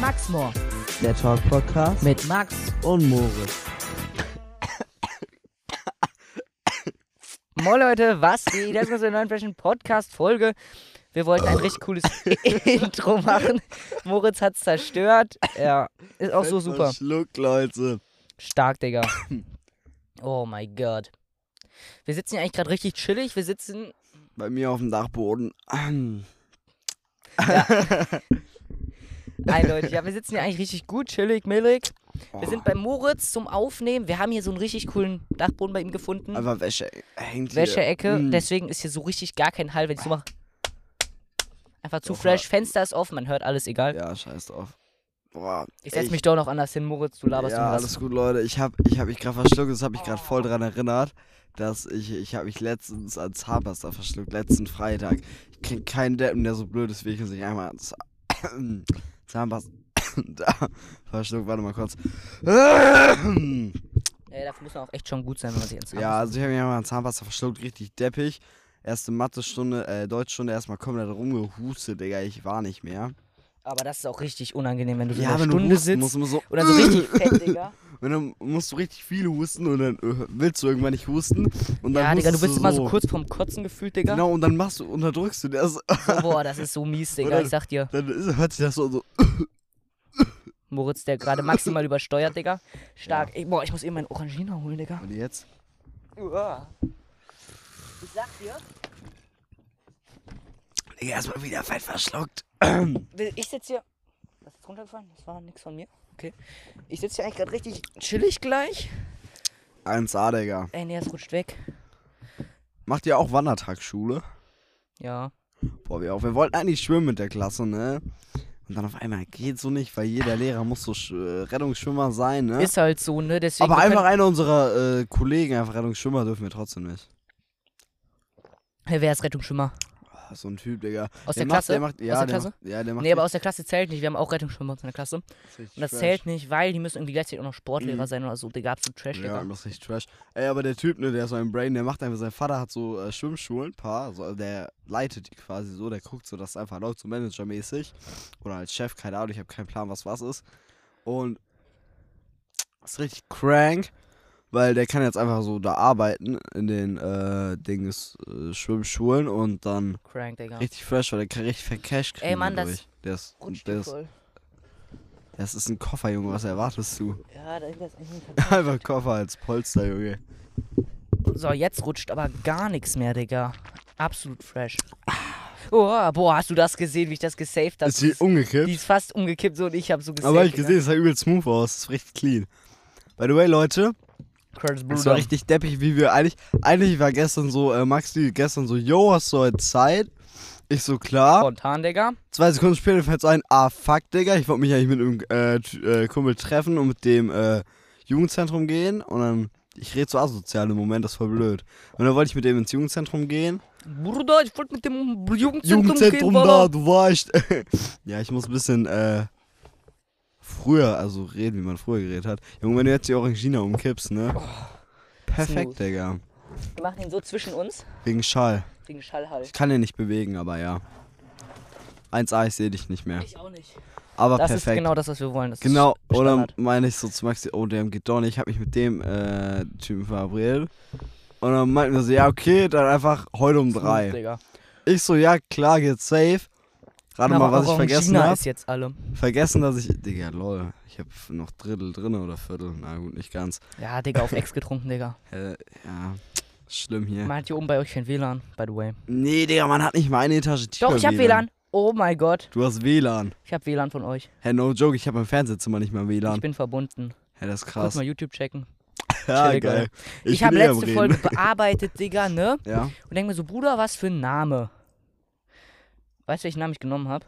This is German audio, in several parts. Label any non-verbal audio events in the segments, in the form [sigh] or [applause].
Max Moor. Der Talk Podcast Mit Max. und Moritz. Moin Leute, was geht? Das ist unsere neuen Fashion Podcast Folge. Wir wollten ein richtig cooles [laughs] Intro machen. Moritz hat's zerstört. Ja, ist auch so super. Schluck, Leute. Stark, Digga. Oh mein Gott. Wir sitzen hier eigentlich gerade richtig chillig. Wir sitzen. Bei mir auf dem Dachboden. [laughs] Eindeutig. Ja, wir sitzen hier eigentlich richtig gut, chillig, millig. Wir sind bei Moritz zum Aufnehmen. Wir haben hier so einen richtig coolen Dachboden bei ihm gefunden. Einfach Wäsche hängt hier. Wäscheecke. Mm. Deswegen ist hier so richtig gar kein Hall, wenn ich so mache. Einfach zu Doch, fresh. Fenster ist offen, man hört alles egal. Ja, scheiß drauf. Boah. Ich setz echt. mich doch noch anders hin, Moritz. Du laberst Ja, alles gut, Leute. Ich hab, ich hab mich gerade verschluckt. Das hab ich gerade voll dran erinnert, dass ich, ich habe mich letztens an Zahnpasta verschluckt. Letzten Freitag. Ich kenn keinen Deppen, der so blöd ist wie ich und sich einmal ans [clears throat] Zahnpasta [coughs] da verschluckt. Warte mal kurz. Ey, dafür muss man auch echt schon gut sein, wenn man sich ins Ja, also ich habe einmal an Zahnpasta verschluckt, richtig deppig. Erste Mathestunde, äh, Deutschstunde erstmal komplett rumgehustet, Digga, ich war nicht mehr. Aber das ist auch richtig unangenehm, wenn du so ja, eine wenn Stunde sitzt musst, du so, und dann so richtig [coughs] fett, Digga. Wenn du musst du richtig viel husten und dann äh, willst du irgendwann nicht husten und dann Ja, Digga, du bist immer so kurz vorm Kotzen gefühlt, Digga. Genau, und dann machst du, unterdrückst du das. So, boah, das [laughs] ist so mies, Digga. Oder- Ich sag dir. Dann ist, hört sich das so, so [laughs] Moritz, der gerade maximal übersteuert, Digga. Stark. Ey, boah, ich muss eben meinen Orangina holen, Digga. Und jetzt? Uah. Ich sag dir, Digga, erstmal wieder fett verschluckt. ich sitze hier. Was ist runtergefallen? Das war nix von mir. Okay. Ich sitze hier eigentlich gerade richtig chillig gleich. 1A, Digga. Ey, nee, es rutscht weg. Macht ihr auch Wandertagsschule? Ja. Boah, wir auch. Wir wollten eigentlich schwimmen mit der Klasse, ne? Und dann auf einmal geht so nicht, weil jeder Lehrer muss so Sch äh, Rettungsschwimmer sein, ne? Ist halt so, ne? Deswegen. Aber einfach einer unserer äh, Kollegen, einfach Rettungsschwimmer, dürfen wir trotzdem nicht. Wer ist Rettungsschwimmer? So ein Typ, Digga. Aus der der macht, Klasse? Der macht, ja, Aus der der Klasse? Macht, ja, der macht Nee, aber aus der Klasse zählt nicht. Wir haben auch Rettungsschwimmer aus der Klasse. Und richtig das trash. zählt nicht, weil die müssen irgendwie gleichzeitig auch noch Sportlehrer Mhm. sein oder so. Digga, absolut Trash, Ja, Digga. das ist richtig trash. Ey, aber der Typ, ne, der ist so ein Brain, der macht einfach, sein Vater hat so äh, Schwimmschulen, paar, also also der leitet die quasi so, der guckt so, dass es einfach läuft, so managermäßig. Oder als Chef, keine Ahnung, ich habe keinen Plan, was was ist. Und ist richtig crank, weil der kann jetzt einfach so da arbeiten in den äh, Dings äh, Schwimmschulen und dann Crank, Digga. richtig fresh, weil der kann richtig viel Cash kriegen. Ey, Mann, das. Der ist, der ist, voll. das ist ein Koffer, Junge, was erwartest du? Ja, da ist eigentlich nicht [laughs] Einfach Koffer als Polster, Junge. So, jetzt rutscht aber gar nichts mehr, Digga. Absolut fresh. Oh, boah, hast du das gesehen, wie ich das gesaved habe? Ist die umgekippt? Die ist fast umgekippt so und ich habe so gesaved. Aber hab ich gesehen, es sah übel smooth aus. Das ist richtig clean. By the way, Leute, Curtis es war Bruder. richtig deppig, wie wir eigentlich. Eigentlich war gestern so, äh, Maxi gestern so, yo, hast du heute Zeit? Ich so, klar. Spontan, Digga. Zwei Sekunden später fällt so ein, ah, fuck, Digga. Ich wollte mich eigentlich mit einem äh, äh, Kumpel treffen und mit dem äh, Jugendzentrum gehen. Und dann, ich rede so asozial im Moment, das ist voll blöd. Und dann wollte ich mit dem ins Jugendzentrum gehen. Bruder, ich wollte mit dem Jugendzentrum, Jugendzentrum gehen, da, du warst. [laughs] ja, ich muss ein bisschen äh, früher, also reden, wie man früher geredet hat. Junge, wenn du jetzt die Orangina umkippst, ne? Perfekt, smooth. Digga. Wir machen ihn so zwischen uns, Wegen Schall. wegen Schallhall. Ich kann den nicht bewegen, aber ja. 1A, ich sehe dich nicht mehr. Ich auch nicht. Aber Das ist perfekt. genau das, was wir wollen. Das Genau, ist oder meine ich so zu Maxi, oh, der geht doch nicht. Ich habe mich mit dem äh, Typen verabredet. Und dann meinten wir so, ja, okay, dann einfach heute um drei. Ich so, ja, klar, geht safe. Rate mal, was ich vergessen habe. ist jetzt alle. Vergessen, dass ich. Digga, lol. Ich habe noch Drittel drin oder Viertel. Na gut, nicht ganz. Ja, Digga, auf Ex getrunken, Digga. [laughs] Äh, ja, schlimm hier. Man hat hier oben bei euch kein WLAN, by the way. Nee, Digga, man hat nicht mal eine Etage tiefer. Doch, ich hab WLAN. Oh mein Gott. Du hast WLAN. Ich hab WLAN von euch. Hä, no joke, ich habe im Fernsehzimmer nicht mal Ich WLAN. bin verbunden. Hä, das ist Kurz krass. mal YouTube checken. [laughs] Ja, chillig, geil. Ich, bin habe eh letzte. Folge bearbeitet, Digga, ne? Ja. Und denk mir so, Bruder, was für ein Name. Weißt du, welchen Namen ich genommen habe?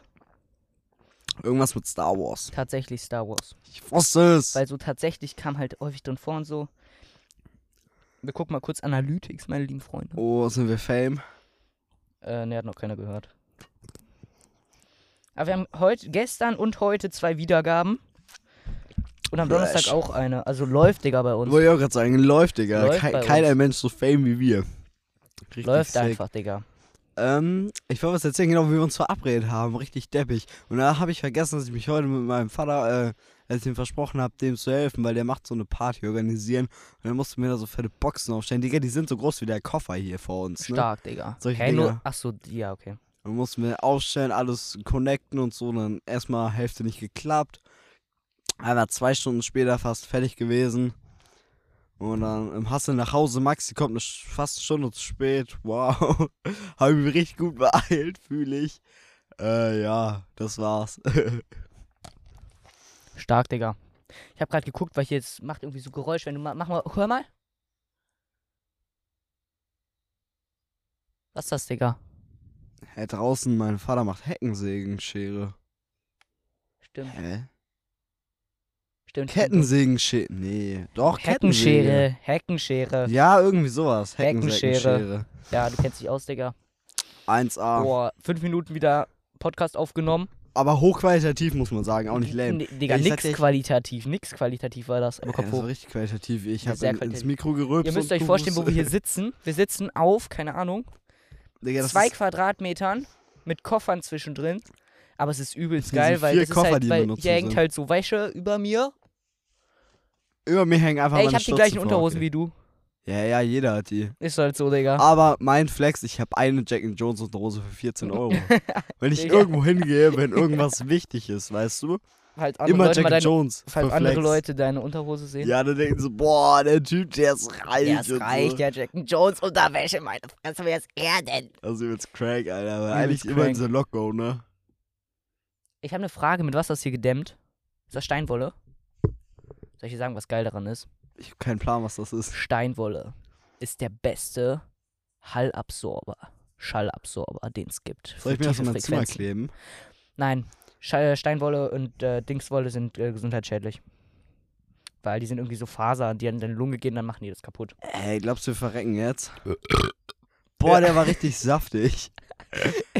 Irgendwas mit Star Wars. Tatsächlich Star Wars. Ich wusste es. Weil so tatsächlich kam halt häufig drin vor und so. Wir gucken mal kurz Analytics, meine lieben Freunde. Oh, sind wir Fame? Äh, ne, hat noch keiner gehört. Aber wir haben heute, gestern und heute zwei Wiedergaben. Und am Fresh. Donnerstag auch eine. Also läuft, Digga, bei uns. Wollte ich auch gerade sagen, läuft, Digga. Läuft bei keiner uns. Mensch so Fame wie wir. Richtig läuft sick. einfach, Digga. Ähm, ich wollte was erzählen, genau wie wir uns verabredet haben, richtig deppig. Und da habe ich vergessen, dass ich mich heute mit meinem Vater, äh, als ich ihm versprochen habe, dem zu helfen, weil der macht so eine Party organisieren. Und dann musste mir da so fette Boxen aufstellen. Digga, die sind so groß wie der Koffer hier vor uns. Ne? Stark, Digga. Solche nur, Dinger. ach so, ja, okay. Dann mussten wir aufstellen, alles connecten und so. Und dann erstmal Hälfte nicht geklappt. Einmal zwei Stunden später fast fertig gewesen. Und dann im Hassel nach Hause. Maxi kommt eine, fast eine Stunde zu spät. [laughs] Wow. Habe ich mich richtig gut beeilt, [laughs] fühle ich. Äh, ja, das war's. [laughs] Stark, Digga. Ich habe gerade geguckt, weil hier jetzt macht irgendwie so Geräusch, wenn du mal, mach mal, hör mal. Was ist das, Digga? Hä, draußen, mein Vater macht Heckensägenschere. Stimmt, Hä? Stimmt. Kettensägenschere. Nee, doch, Heckenschere, Heckenschere. Ja, irgendwie sowas. Heckenschere. Ja, du kennst dich aus, Digga. 1A. Boah, fünf Minuten wieder Podcast aufgenommen. Aber hochqualitativ, muss man sagen. Auch nicht lame. Nee, Digga, ich nix qualitativ, nix qualitativ war das. Aber Ja, das war richtig qualitativ. Ich habe in, ins. Mikro gerülpst. Ihr müsst euch vorstellen, wo wir hier sitzen. Wir sitzen auf, keine Ahnung, Digga, zwei ist, Quadratmetern mit Koffern zwischendrin. Aber es ist übelst geil, weil das ist Koffer, halt, die weil hier hängt halt so Wäsche über mir. Über mir hängen einfach Ey, ich meine hab die gleichen Unterhosen vor, wie du. okay. Ja, ja, jeder hat die. Ist halt so, Digga. Aber mein Flex, ich habe eine Jack and Jones Unterhose für 14 [laughs] Euro. wenn ich Digga. irgendwo hingehe, wenn irgendwas wichtig ist, weißt du? Falls andere, Immer Leute, Jack mal and deine, Jones falls für andere Flex. Leute deine Unterhose sehen. Ja, dann denken sie, boah, der Typ, der ist reich. Ja, es und reicht, So. der Jack Jones Unterwäsche, meine Fresse, wer ist er denn? Also übelst crank, Alter. Aber Übelst eigentlich immer crank. diese Loco, ne? Ich habe eine Frage, mit was ist das hier gedämmt? Ist das Steinwolle? Soll ich dir sagen, was geil daran ist? Ich habe keinen Plan, was das ist. Steinwolle ist der beste Hallabsorber, Schallabsorber, den es gibt. Soll ich mir das in mein Zimmer kleben? Nein, Schall- Steinwolle und äh, Dingswolle sind äh, gesundheitsschädlich. Weil die sind irgendwie so Faser, die an deine Lunge gehen, dann machen die das kaputt. Ey, glaubst du, wir verrecken jetzt? Boah, der war richtig saftig. [laughs]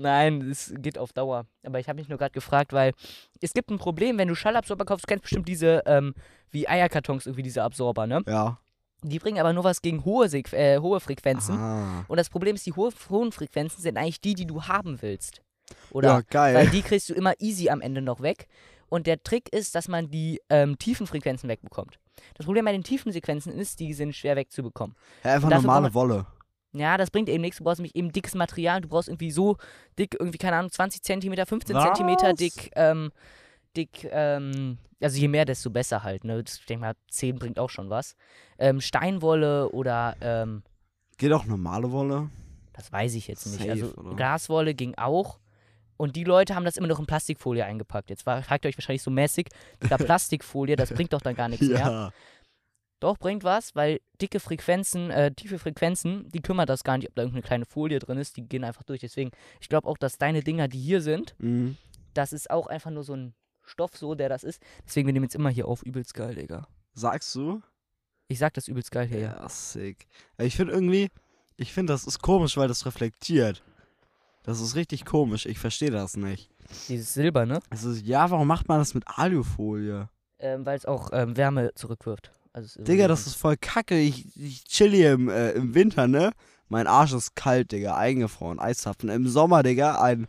Nein, es geht auf Dauer. Aber ich habe mich nur gerade gefragt, weil es gibt ein Problem, wenn du Schallabsorber kaufst, du kennst bestimmt diese, ähm, wie Eierkartons, irgendwie diese Absorber, ne? Ja. Die bringen aber nur was gegen hohe, Sequ äh, hohe Frequenzen. Ah. Und das Problem ist, die hohe, hohen Frequenzen sind eigentlich die, die du haben willst. Oder? Ja, geil. Weil die kriegst du immer easy am Ende noch weg. Und der Trick ist, dass man die ähm, tiefen Frequenzen wegbekommt. Das Problem bei den tiefen Sequenzen ist, die sind schwer wegzubekommen. Ja, einfach normale braucht Wolle. Ja, das bringt eben nichts. Du brauchst nämlich eben dickes Material. Du brauchst irgendwie so dick, irgendwie, keine Ahnung, 20 Zentimeter, 15 Was? Zentimeter dick, ähm, dick, ähm, also je mehr, desto besser halt, ne? Ich denke mal, 10 bringt auch schon was. Ähm, Steinwolle oder, ähm, Geht auch normale Wolle? das weiß ich jetzt nicht. Safe, also oder? Glaswolle ging auch. Und die Leute haben das immer noch in Plastikfolie eingepackt. Jetzt fragt ihr euch wahrscheinlich so mäßig, da [laughs] Plastikfolie, das bringt doch dann gar nichts mehr. Doch, bringt was, weil dicke Frequenzen, äh, tiefe Frequenzen, die kümmert das gar nicht, ob da irgendeine kleine Folie drin ist, die gehen einfach durch. Deswegen, ich glaube auch, dass deine Dinger, die hier sind, Mhm. das ist auch einfach nur so ein Stoff, so der das ist. Deswegen, wir nehmen jetzt immer hier auf, übelst geil, Digga. Sagst du? Ich sag das übelst geil hier, ja. Sick. Ich finde irgendwie, ich finde, das ist komisch, weil das reflektiert. Das ist richtig komisch. Ich verstehe das nicht. Dieses Silber, ne? Ist, ja, warum macht man das mit Alufolie? Ähm, weil es auch ähm, Wärme zurückwirft. Also Digga, das ist voll kacke. Ich, ich chill hier im, äh, im Winter, ne? Mein Arsch ist kalt, Digga. Eingefroren, Eiszapfen. Im Sommer, Digga, ein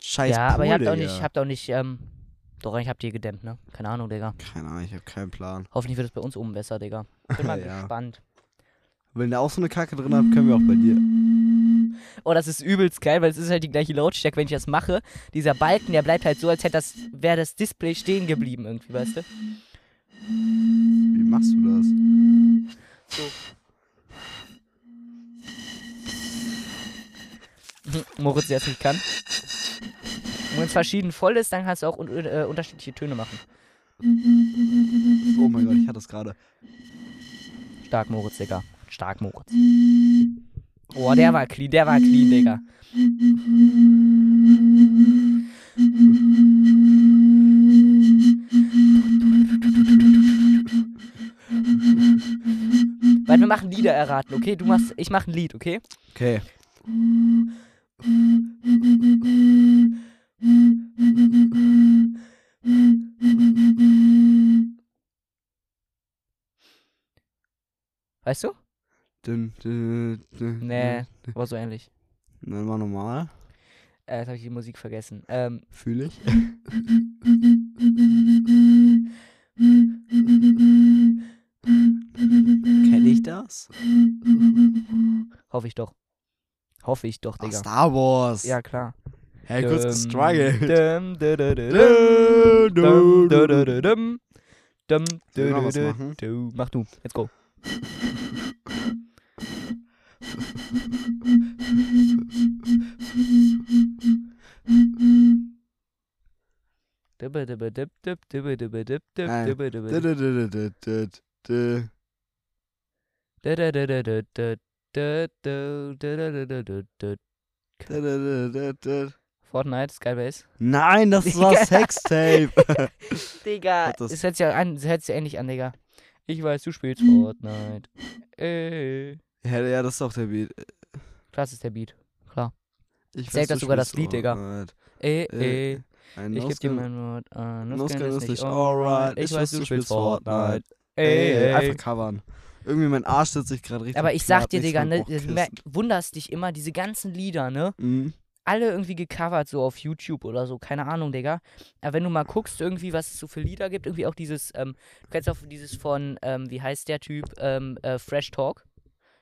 scheiß Ja, Pool, aber ihr habt auch Digga. nicht, habt auch nicht, ähm, doch, eigentlich habt ihr gedämmt, ne? Keine Ahnung, Digga. Keine Ahnung, ich habe keinen Plan. Hoffentlich wird es bei uns oben besser, Digga. Bin mal [laughs] Ja. gespannt. Wenn der auch so eine Kacke drin hat, können wir auch bei dir. Oh, das ist übelst geil, weil es ist halt die gleiche Lautstärke, wenn ich das mache. Dieser Balken, der bleibt halt so, als hätte das, wäre das Display stehen geblieben irgendwie, weißt du? Moritz, es nicht kann. Und wenn es verschieden voll ist, dann kannst du auch un äh, unterschiedliche Töne machen. Oh mein Gott, ich hatte das gerade. Stark, Moritz, Digga. Stark, Moritz. Oh, der war clean, der war clean, Digga. Weil wir machen Lieder erraten, okay? Du machst, ich mach ein Lied, okay? Okay. Weißt du? Dün, dün, dün, Nee, war so ähnlich. Dann mal normal. Äh, jetzt habe ich die Musik vergessen. Ähm, Fühle ich. [laughs] Kenne ich das? [laughs] hoffe ich doch. Hoffe ich doch, Digga. Ach, Star Wars. Ja, klar. Hey, kurz gestruggelt. Mach du, let's go. Nein. Fortnite, Skybase. Nein, das war Sextape. [laughs] Digga. Das, das hört sich ja an, das sich ähnlich an, Digga. Ich weiß, du spielst Fortnite. Ey. [laughs] Äh. Ja, ja, das ist auch der Beat. Das ist der Beat, klar. Ich weiß, das sogar das Lied, Digga. Ey, ey. Äh, äh, ein ich geb dir mein Wort an. Nusskin ist nicht alright. Ich weiß, du spielst Fortnite. Ey, ey. Einfach covern. Irgendwie mein Arsch sitzt sich gerade richtig. Aber ich sag dir, Digga, ne, wunderst dich immer, diese ganzen Lieder, ne? Mhm. alle irgendwie gecovert, so auf YouTube oder so, keine Ahnung, Digga. Aber wenn du mal guckst, irgendwie, was es so für Lieder gibt, irgendwie auch dieses, ähm, du kennst auch dieses von, ähm, wie heißt der Typ, ähm, äh, Fresh Talk.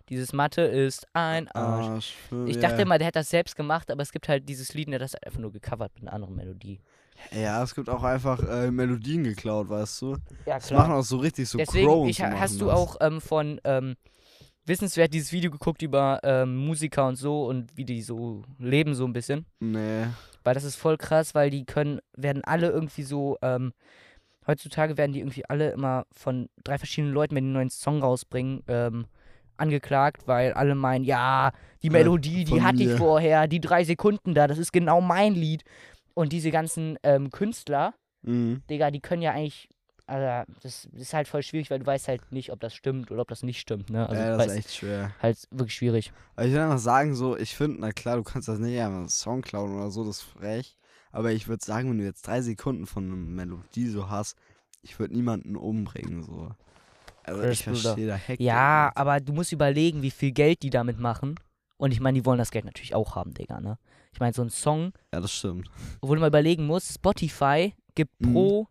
Dieses Mathe ist ein Arsch. Arsch. Ich dachte immer, der hat das selbst gemacht, aber es gibt halt dieses Lied, der hat das einfach nur gecovert mit einer anderen Melodie. Ja, es gibt auch einfach äh, Melodien geklaut, weißt du? Ja, Das machen auch so richtig so Deswegen, Crows. ich, hast du auch ähm, von ähm, Wissenswert dieses Video geguckt über ähm, Musiker und so und wie die so leben, so ein bisschen? Nee. Weil das ist voll krass, weil die können, werden alle irgendwie so, ähm, heutzutage werden die irgendwie alle immer von drei verschiedenen Leuten, wenn die einen neuen Song rausbringen, ähm, angeklagt, weil alle meinen, ja, die Ja, Melodie, die von hatte ich vorher, die drei Sekunden da, das ist genau mein Lied. Und diese ganzen ähm, Künstler, Mhm. Digga, die können ja eigentlich, also das ist halt voll schwierig, weil du weißt halt nicht, ob das stimmt oder ob das nicht stimmt, ne? Also ja, das ist echt schwer. halt wirklich schwierig. Aber ich will einfach sagen, so, ich finde, na klar, du kannst das nicht einfach einen Song klauen oder so, das ist frech. Aber ich würde sagen, wenn du jetzt drei Sekunden von einer Melodie so hast, ich würde niemanden umbringen, so. Also ich verstehe da Heck. Ja, aber du musst überlegen, wie viel Geld die damit machen. Und ich meine, die wollen das Geld natürlich auch haben, Digga, ne? Ich meine, so ein Song, Ja, das stimmt. wo du mal überlegen musst, Spotify gibt Mhm. pro,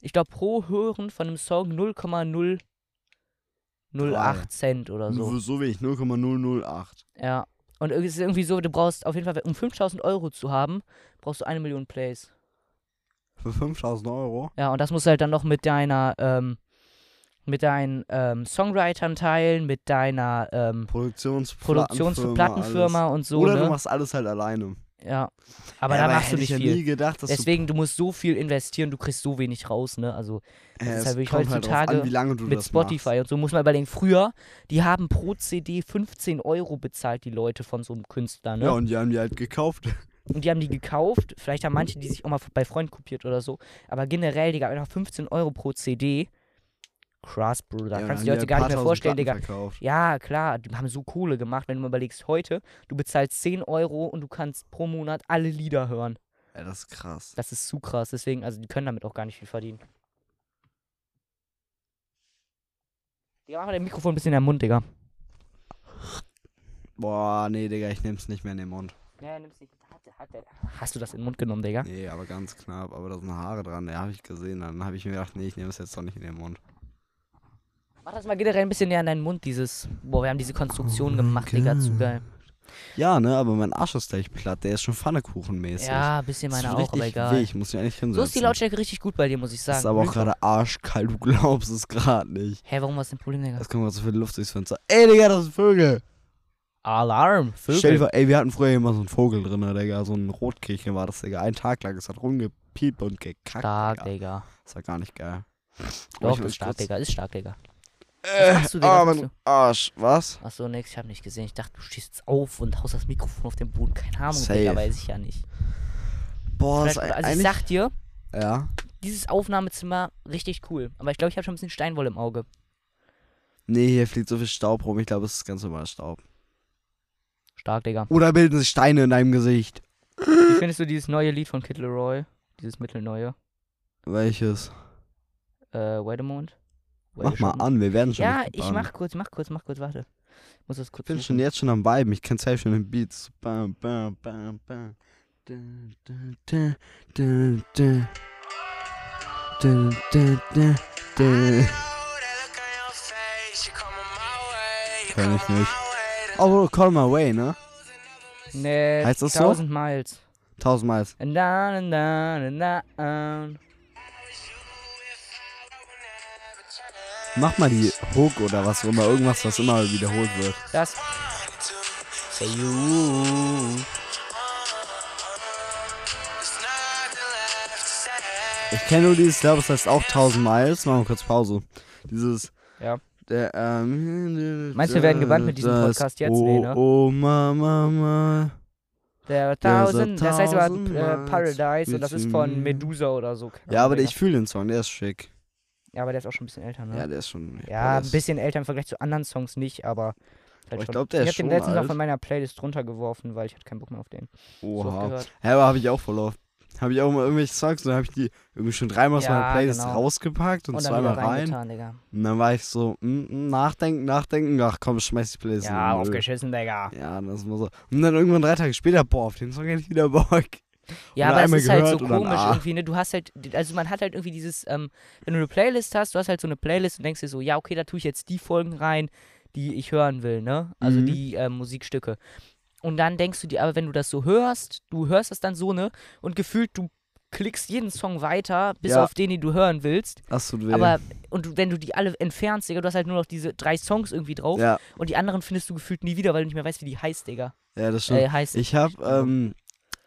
ich glaube, pro Hören von einem Song 0,008 Drei. Cent oder so. Nur so wenig, 0,008. Ja. Und es ist irgendwie so, du brauchst auf jeden Fall, um 5000 Euro zu haben, brauchst du eine Million Plays. Für 5000 Euro? Ja, und das musst du halt dann noch mit deiner, ähm, mit deinen ähm, Songwritern teilen, mit deiner ähm, Produktions Produktionsplattenfirma und so, Oder ne? du machst alles halt alleine. Ja. Aber ja, da machst du nicht ja viel. nie gedacht, dass Deswegen, du musst so viel investieren, du kriegst so wenig raus, ne? Also du, das äh, ist halt wirklich halt heutzutage an, wie lange du mit Spotify Machst. und so muss man überlegen. Früher, die haben pro CD 15 Euro bezahlt, die Leute von so einem Künstler, ne? Ja, und die haben die halt gekauft. [laughs] Und die haben die gekauft. Vielleicht haben manche die sich auch mal bei Freunden kopiert oder so. Aber generell, Digga, einfach 15 Euro pro CD. Krass, Bruder. ja, Kannst du dir heute die gar halt nicht mehr vorstellen, Digga. Verkauft. Ja, klar, die haben so Kohle gemacht, wenn du mal überlegst, heute, du bezahlst 10 Euro und du kannst pro Monat alle Lieder hören. Ja, das ist krass. Das ist zu krass, deswegen, also die können damit auch gar nicht viel verdienen. Digga, mach mal dein Mikrofon ein bisschen in den Mund, Digga. Boah, nee, Digga, ich nehm's nicht mehr in den Mund. Ja, nimm's nicht. Hat, hat der, hast du das in den Mund genommen, Digga? Nee, aber ganz knapp. Aber da sind Haare dran, ja, habe ich gesehen. Dann habe ich mir gedacht, nee, ich nehme es jetzt doch nicht in den Mund. Mach das mal generell ein bisschen näher an deinen Mund, dieses. Boah, wir haben diese Konstruktion Oh gemacht, Digga, zu geil. Ja, ne, aber mein Arsch ist gleich platt. Der ist schon Pfannekuchenmäßig. Ja, ein bisschen Das meine tut auch, aber egal. Weh. Ich muss mich eigentlich hinsetzen. So ist die Lautstärke richtig gut bei dir, muss ich sagen. Das ist aber auch gerade arschkalt. Du glaubst es gerade nicht. Hä, warum war das denn Problem, Digga? Es kommt gerade so viel Luft durchs Fenster. Ey, Digga, das sind Vögel. Alarm, Stell dir Vögel. vor, ey, wir hatten früher immer so einen Vogel drin, Digga. So ein Rotkehlchen war das, Digga. Einen Tag lang. Es hat rumgepiept und gekackt. Stark, Digga. Digga. Das war gar nicht geil. Doch, das ist stark, Digga. Ist stark, Digga. Äh, machst du, Was machst mein Arsch. Was? Achso, nix, ich hab nicht gesehen. Ich dachte, du stehst auf und haust das Mikrofon auf den Boden. Keine Ahnung, Safe. Digga, weiß ich ja nicht. Boah, das Vielleicht, ist also ich sag dir, Ja. dieses Aufnahmezimmer richtig cool. Aber ich glaube, ich habe schon ein bisschen Steinwolle im Auge. Nee, hier fliegt so viel Staub rum. Ich glaube, es ist ganz normal Staub. Stark, Digga. Oder bilden sich Steine in deinem Gesicht. Wie findest du dieses neue Lied von Kid Leroy? Dieses mittelneue? Welches? Äh, wait a moment. Mach mal an, wir werden schon Ja, ich mach kurz, mach kurz, mach kurz, warte. Ich muss das kurz Ich bin suchen. schon jetzt schon am Viben. Ich kenn safe schon den Beats. Bam, bam, bam, bam. Kenn ich nicht. Oh, Call My Way, ne? Nee, Heißt das so? 1000 Miles. And down and down and down. Mach mal die Hook oder was immer. Irgendwas, was immer wiederholt wird. Das. Say you. Ich kenne nur dieses, ich glaube, es heißt auch 1000 Miles. Machen wir kurz Pause. Dieses. Ja. Der, ähm, Meinst du, wir werden gebannt mit diesem das Podcast jetzt? Oh, Nee, ne? oh, Mama, Mama. Der There's a 1000, das heißt aber äh, Paradise und das ist von Medusa oder so. Ja, aber ich fühle den Song, der ist schick. Ja, aber der ist auch schon ein bisschen älter, ne? Ja, der ist schon. Ja, ein bisschen älter im Vergleich zu anderen Songs nicht, aber. Halt ich schon. glaub, der ich ist hab den schon letztens auch alt. von meiner Playlist runtergeworfen, weil ich hatte keinen Bock mehr auf den. So Oha. Ja, aber habe ich auch oft. Habe ich auch mal irgendwelche Songs, dann habe ich die irgendwie schon dreimal aus Ja, meiner Playlist genau. rausgepackt und, Und zweimal rein. Und dann war ich so, mm, mm, nachdenken, nachdenken, ach komm, schmeiß die Playlist Ja, den aufgeschissen, Digga. Ja, das war so. Und dann irgendwann drei Tage später, boah, auf den Song hätte ich wieder Bock. Ja, aber es ist halt so komisch ah. irgendwie, ne? Du hast halt, also man hat halt irgendwie dieses, ähm, wenn du eine Playlist hast, du hast halt so eine Playlist und denkst dir so, ja, okay, da tue ich jetzt die Folgen rein, die ich hören will, ne? Also Mhm. die ähm, Musikstücke. Und dann denkst du dir, aber wenn du das so hörst, du hörst das dann so, ne? Und gefühlt, du klickst jeden Song weiter, bis Ja. auf den, den du hören willst. Tut weh. Aber, und wenn du die alle entfernst, Digga, du hast halt nur noch diese drei Songs irgendwie drauf. ja, Und die anderen findest du gefühlt nie wieder, weil du nicht mehr weißt, wie die heißt, Digga. ja, das stimmt. Äh, heißt. Ich habe, Also- ähm,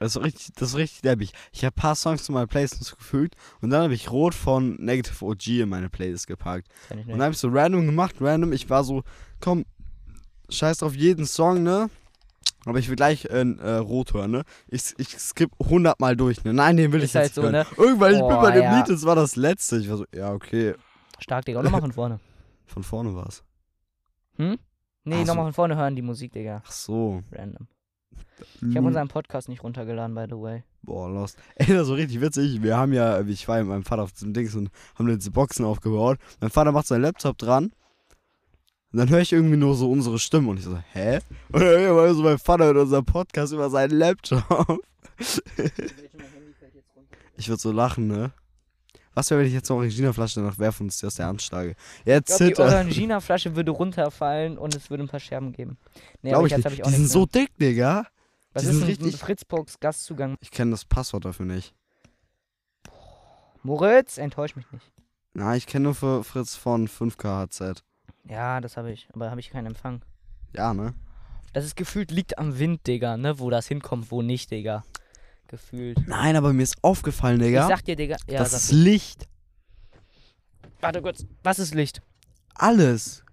das ist richtig, das ist richtig deppig. Ich habe ein paar Songs zu meiner Playlist hinzugefügt und dann habe ich Rot von Negative OG in meine Playlist gepackt. Und dann habe ich so random gemacht, random. Ich war so, komm, scheiß drauf jeden Song, ne? Aber ich will gleich äh, äh, Rot hören, ne? Ich, ich skip 100 Mal durch, ne? Nein, den will Ist ich halt jetzt so, hören. ne? Irgendwann, ich bin bei dem ja. Lied, das war das letzte. Ich war so, ja, okay. Stark, Digga. Und nochmal von vorne. [laughs] Von vorne war's. Hm? Nee, Ach so. nochmal von vorne hören die Musik, Digga. Ach so. Random. Ich habe unseren Podcast nicht runtergeladen, by the way. Boah, lost. [laughs] Ey, das ist so richtig witzig. Wir haben ja, ich war ja mit meinem Vater auf diesem Dings und haben jetzt die Boxen aufgebaut. Mein Vater macht seinen Laptop dran. Und dann höre ich irgendwie nur so unsere Stimmen und ich so, hä? Und dann höre ich so mein Vater hört unseren Podcast über seinen Laptop. Ich würde so lachen, ne? Was wäre, wenn ich jetzt eine Orangina-Flasche danach werfe und es dir aus der Hand schlage? Jetzt Ich glaube, die. Orangina-Flasche würde runterfallen und es würde ein paar Scherben geben. Nee, Glaube aber ich jetzt nicht. habe ich auch Die sind nichts so dick, Digga. Was die ist sind richtig- Fritzbox Gastzugang? Ich kenne das Passwort dafür nicht. Moritz, enttäusch mich nicht. Na, ich kenne nur für Fritz von 5K HZ. Ja, das habe ich, aber habe ich keinen Empfang. Ja, ne? Das ist gefühlt liegt am Wind, Digga, ne? Wo das hinkommt, wo nicht, Digga. Gefühlt. Nein, aber mir ist aufgefallen, Ich Digga. sag dir, Digga. Ja, das ist. Licht. Warte kurz. Was ist Licht? Alles.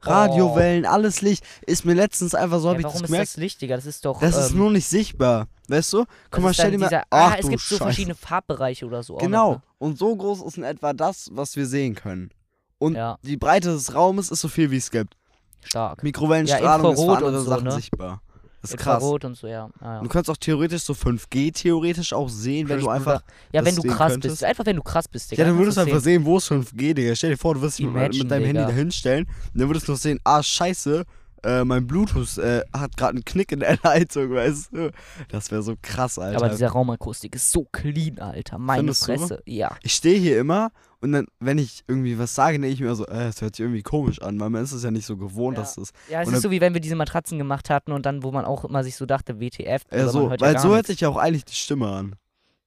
Radiowellen, alles Licht. Ist mir letztens einfach so, Ja, hab ich warum das ist gemerkt. das Licht, Digga? Das ist doch. Das ist ähm, nur nicht sichtbar. Weißt du? Guck mal, ist stell dir mal. Ach, ah, es gibt so Scheiße. verschiedene Farbbereiche oder so. auch Genau. Noch, ne? Und so groß ist in etwa das, was wir sehen können. Und Ja. die Breite des Raumes ist so viel, wie es gibt. Stark. Mikrowellenstrahlung ist für andere so, Sachen ne? sichtbar. Das ist krass. Infrarot und so, ja. Ah, ja. Du kannst auch theoretisch so 5G theoretisch auch sehen, wenn du einfach. Ja, wenn du krass könntest. bist. Einfach wenn du krass bist, Digga. Ja, dann würdest du du einfach sehen. wo ist 5G, Digga. Stell dir vor, du wirst dich mit, Imagine, mit deinem Handy Digga. da hinstellen und dann würdest du noch sehen, ah, scheiße, äh, mein Bluetooth äh, hat gerade einen Knick in der [laughs] Leitung, weißt du? Das wäre so krass, Alter. Aber diese Raumakustik ist so clean, Alter. Meine Findest du? Fresse. Ja. ich stehe hier immer und dann, wenn ich irgendwie was sage, denke ich mir so, äh, das hört sich irgendwie komisch an, weil man ist es ja nicht so gewohnt, Ja. dass das. Ja, es ist so wie wenn wir diese Matratzen gemacht hatten und dann, wo man auch immer sich so dachte, WTF. Äh, aber so, ja weil gar so hört sich ja auch eigentlich die Stimme an,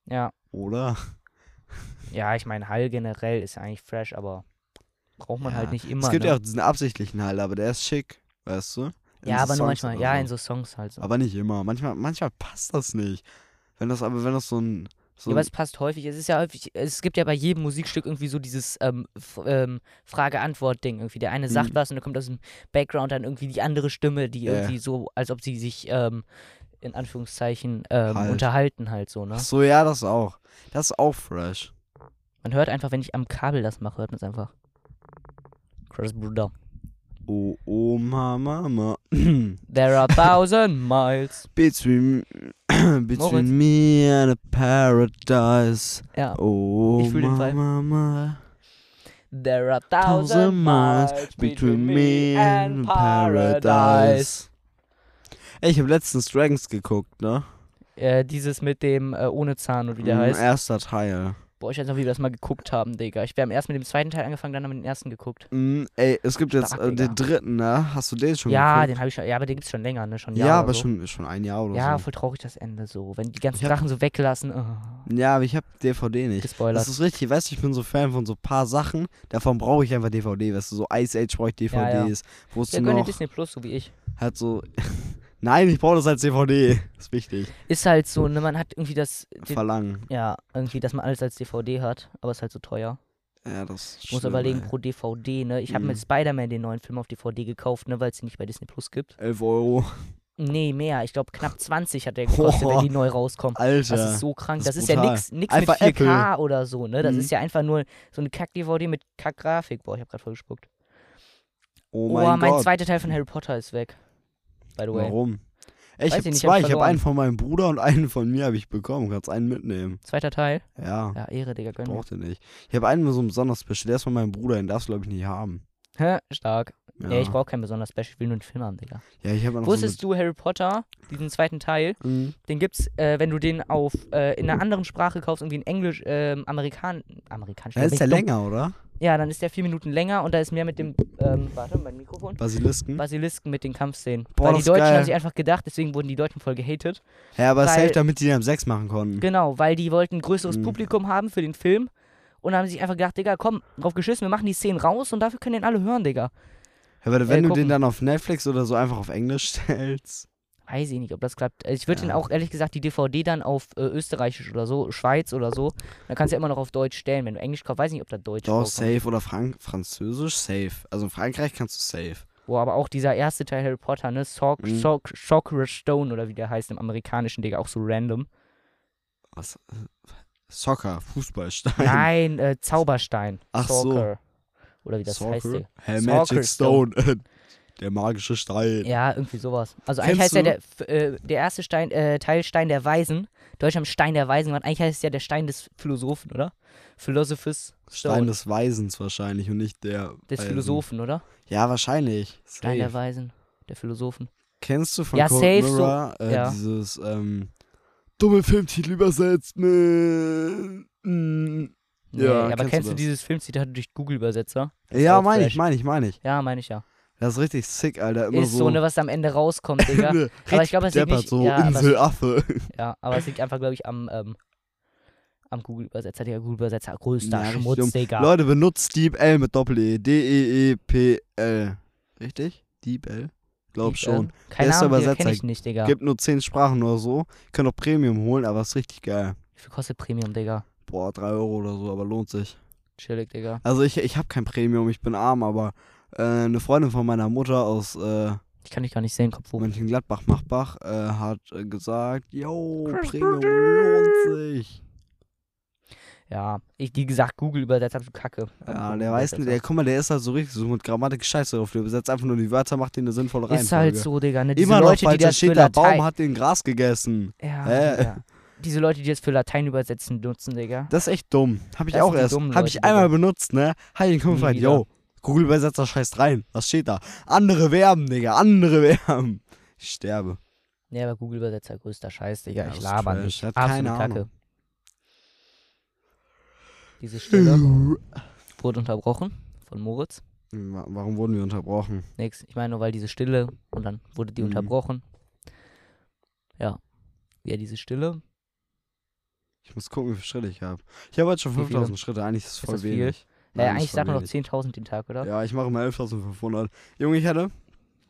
Ja. oder? Ja, ich meine, Hall generell ist ja eigentlich fresh, aber braucht man Ja. halt nicht immer. es gibt ne? ja auch diesen absichtlichen Halt, aber der ist schick, weißt du? In ja, so aber nur Songs manchmal. oder Ja, so. in so Songs halt so. Aber nicht immer. Manchmal, manchmal passt das nicht. Wenn das aber, wenn das so ein. So ja, aber es passt häufig. Es ist ja häufig, es gibt ja bei jedem Musikstück irgendwie so dieses ähm, ähm, Frage-Antwort-Ding irgendwie. Der eine sagt Mhm. was und dann kommt aus dem Background dann irgendwie die andere Stimme, die Ja. irgendwie so, als ob sie sich ähm, in Anführungszeichen ähm, Halt. unterhalten halt so, ne? Ach so, ja, das auch. Das ist auch fresh. Man hört einfach, wenn ich am Kabel das mache, hört man es einfach. Krass, Bruder. Oh, oh, Mama, Mama. [clears throat] There are thousand miles. between [clears throat] Moritz. between me and a paradise. Ja. Oh, Ich fühl den Vibe. Mama. There are thousand miles between me and paradise. Ey, ich habe letztens Dragons geguckt, ne? Äh, dieses mit dem äh, ohne Zahn und wie der Mm, heißt. Erster Teil. Boah, ich weiß noch, wie wir das mal geguckt haben, Digga. Ich wäre erst mit dem zweiten Teil angefangen, dann haben wir den ersten geguckt. Mm, ey, es gibt jetzt Stark, äh, Digga. den dritten, ne? Hast du den schon Ja, geguckt? den habe ich schon. Ja, aber den gibt's schon länger, ne? Schon Ja, aber so. schon, schon ein Jahr oder Ja, so. voll traurig das Ende so. Wenn die ganzen Drachen so weglassen. Oh, Ja, aber ich hab DVD nicht. gespoilert. Das ist richtig, weißt du, ich bin so Fan von so paar Sachen. Davon brauche ich einfach DVD, weißt du, so Ice Age brauche ich Ja, ja. DVDs. Wo es Ja, noch Disney Plus, so wie ich. halt so. Nein, ich brauche das als DVD. ist wichtig. Ist halt so, ne, man hat irgendwie das. Den, Verlangen. ja, irgendwie, dass man alles als DVD hat, aber ist halt so teuer. Ja, das ist Ich muss schlimm, überlegen, ey. pro DVD, ne? Ich habe Mhm. Spider-Man den neuen Film auf DVD gekauft, ne, weil es den nicht bei Disney Plus gibt. 11 Euro. Nee, mehr. Ich glaube, knapp 20 hat der gekostet, wenn Boah. die neu rauskommen. Alter. Das ist so krank. das Das, ist ist, ja brutal. nix, nix mit Einfach 4K oder so, ne? Das Mhm. ist ja einfach nur so eine Kack-DVD mit Kack-Grafik. Boah, ich hab grad voll gespuckt. oh Oh, mein, mein Gott. zweiter Teil von Harry Potter ist weg. By the way. Warum? Ey, ich Weiß habe ich nicht, zwei. hab Ich habe verloren. einen von meinem Bruder und einen von mir habe ich bekommen. Kannst einen mitnehmen. Zweiter Teil? Ja, Ja, Ehre, Digga, gönn braucht ihr nicht. Ich habe einen mit so einem besonders Special. Der ist von meinem Bruder. Den darfst du, glaube ich, nicht haben. Hä? Stark. Ja, Nee, ich brauch kein besonders Special, ich will nur den Film haben, Digga. ja ich habe noch Wusstest du, Harry Potter, diesen zweiten Teil, so Mhm. den gibt's, äh, wenn du den auf, äh, in einer anderen Sprache kaufst, irgendwie in Englisch, ähm, Amerikan, amerikanisch. Ja, ist der länger, oder? Ja, dann ist der vier Minuten länger und da ist mehr mit dem, ähm, warte, mein Mikrofon. Basilisken? Basilisken mit den Kampfszenen. Boah, Weil das die ist Deutschen geil. haben sich einfach gedacht, deswegen wurden die Deutschen voll gehatet. Ja, aber Weil- safe, damit die dann Sex machen konnten. Genau, weil die wollten ein größeres Mhm. Publikum haben für den Film und haben sich einfach gedacht, Digga, komm, drauf geschissen, wir machen die Szenen raus und dafür können den alle hören, Digga. Ja, aber wenn du gucken. den dann auf Netflix oder so einfach auf Englisch [laughs] stellst. Weiß ich nicht, ob das klappt. Also Ich würde Ja. auch ehrlich gesagt die DVD dann auf äh, Österreichisch oder so, Schweiz oder so. Dann kannst du ja immer noch auf Deutsch stellen. Wenn du Englisch kaufst, weiß ich nicht, ob da Deutsch Doch, vorkommt. safe. Oder Frank Französisch, safe. Also in Frankreich kannst du safe. Boah, aber auch dieser erste Teil Harry Potter, ne? Sock, Mhm. Sock, Sorcerer's Stone oder wie der heißt im amerikanischen, Digga, auch so random. Was? Soccer, Fußballstein. Nein, äh, Zauberstein. Ach so. Soccer. Oder wie das heißt, Soccer. Digga. Hä, Soccer Magic Stone. [laughs] Der magische Stein. Ja, irgendwie sowas. Also eigentlich Kennst heißt ja der, äh, der erste Stein, äh, Teil Stein der Weisen. Deutsch haben Stein der Weisen gemacht. Eigentlich heißt es ja der Stein des Philosophen, oder? Philosophus Stone. Stein des Weisens wahrscheinlich und nicht der. des Weisen. Philosophen, oder? Ja, wahrscheinlich. Stein der. Weisen, der Philosophen. Kennst du von Ja, Cold safe so- Mirror äh, ja. dieses ähm, dumme Filmtitel übersetzt mit. Mm, Nee, Ja, aber kennst kennst du du das? dieses Filmzitat durch Google-Übersetzer? Ja, meine ich, meine ich, meine ich. Ja, meine ich ja. Das ist richtig sick, Alter. Immer Ist so, ne, was am Ende rauskommt, [laughs] Digga. aber ich glaube, es liegt nicht- so ja, Inselaffe. ja, aber es liegt einfach, glaube ich, am, ähm, am Google-Übersetzer. Der Google-Übersetzer, größter Ja, richtig Schmutz, dumm. Digga. Leute, benutzt Deep L mit Doppel-E. D-E-E-P-L. Richtig? Deep L? Glaub Die, schon. ähm, Keine Bester Ahnung, Übersetzer. kenne ich nicht, Digga. Gibt nur 10 Sprachen oder so. Könnt auch Premium holen, aber ist richtig geil. Wie viel kostet Premium, Digga? Boah, 3 Euro oder so, aber lohnt sich. Chillig, Digga. Also ich, ich habe kein Premium, ich bin arm, aber äh, eine Freundin von meiner Mutter aus äh, Ich kann dich gar nicht sehen, Kopf hoch. Mönchengladbach, Machbach, äh, hat äh, gesagt, yo, Premium lohnt sich. Ja, ich, wie gesagt, Google-Übersetzer, du Kacke. Ja, der weiß nicht, der, guck mal, der ist halt so richtig so mit Grammatik scheiße drauf. Der übersetzt einfach nur die Wörter, macht denen eine sinnvolle Reihenfolge. Ist halt so, Digga, ne? Diese Immer noch Leute, die da das für steht der Latein... Baum hat den Gras gegessen. ja, Hä? Digga. Diese Leute, die das für Latein übersetzen, nutzen, Digga. Das ist echt dumm. Hab ich Das auch erst. Hab ich einmal benutzt, ne? Hab ich den Kumpel gefragt, yo, Google-Übersetzer scheißt rein. Was steht da? Andere Verben, Digga, andere Verben. Ich sterbe. Ja, aber Google-Übersetzer, größter Scheiß, Digga. Ja, ich ist laber trash. nicht. Hat Absolute keine Kacke. Ahnung. Diese Stille wurde unterbrochen von Moritz. Wa- Warum wurden wir unterbrochen? Nix. Ich meine nur, weil diese Stille und dann wurde die Mhm. unterbrochen. Ja. Ja, diese Stille. Ich muss gucken, wie viele Schritte ich habe. Ich habe heute schon Wie viele? 5000 Schritte. Eigentlich ist es Ist voll viel? wenig. Ja, Nein, ist eigentlich sagt man noch wenig. 10.000 den Tag, oder? Ja, ich mache immer 11.500. Junge, ich hatte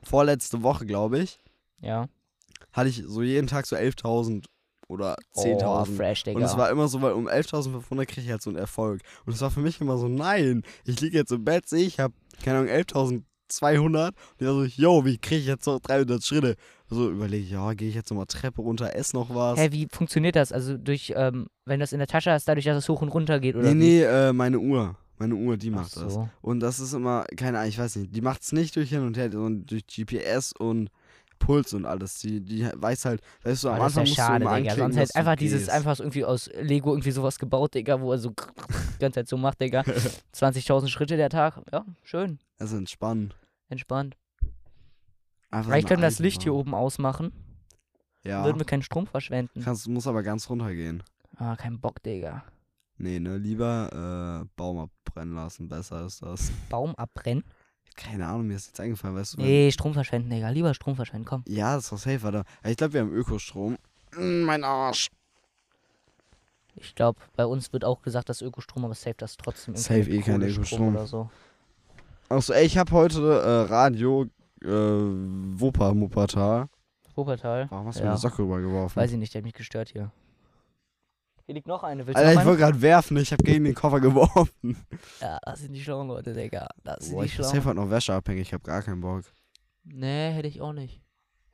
vorletzte Woche, glaube ich, Ja. hatte ich so jeden Tag so 11.000 oder Oh, 10.000. fresh, Digga. Und es war immer so, weil um 11.500 kriege ich halt so einen Erfolg. Und es war für mich immer so, nein, ich liege jetzt im Bett, sehe ich, habe, keine Ahnung, 11.200. Und ich war so, yo, wie kriege ich jetzt noch 300 Schritte? Also überlege ich, ja, gehe ich jetzt nochmal Treppe runter, esse noch was. Hä, wie funktioniert das? Also durch, ähm, wenn du das in der Tasche hast, dadurch, dass es hoch und runter geht, oder nee, wie? nee, äh, meine Uhr. Meine Uhr, die Ach macht das. so. Und das ist immer, keine Ahnung, ich weiß nicht, die macht es nicht durch hin und her, sondern durch GPS und Puls und alles. Die, die weiß halt, weißt du, am das Anfang ja musst du schade, Digga. Sonst halt einfach dieses, gehst. einfach irgendwie aus Lego irgendwie sowas gebaut, Digga, wo er so [laughs] ganze Zeit so macht, Digga. [laughs] 20.000 Schritte der Tag. Ja, schön. Also entspannen. Entspannt. Einfach Vielleicht können wir das Licht hier oben ausmachen. Ja. Würden wir keinen Strom verschwenden. Kannst, muss aber ganz runtergehen. Ah, kein Bock, Digga. Nee, ne, lieber äh, Baum abbrennen lassen. Besser ist das. Baum abbrennen? Keine Ahnung, mir ist jetzt eingefallen, weißt du? Nee, Strom verschwenden, Digga. Lieber Strom verschwenden, komm. Ja, das war safe, Alter. Ich glaube, wir haben Ökostrom. Mm, mein Arsch. Ich glaube, bei uns wird auch gesagt, dass Ökostrom, aber safe das trotzdem. irgendwie Safe eh kein Ökostrom. Oder so. Achso, ey, ich habe heute äh, Radio äh, Wupper Muppertal. Wuppertal. Warum hast du Ja. mir eine Socke rübergeworfen? Weiß ich nicht, der hat mich gestört hier. Hier liegt noch eine. Willst Alter, ich wollte gerade werfen, ich habe gegen den Koffer geworfen. Ja, das sind die schlauen Leute, Digga. Das sind Boah, die ich bin schlauen. safe noch Wäsche abhängig, ich habe gar keinen Bock. Nee, hätte ich auch nicht.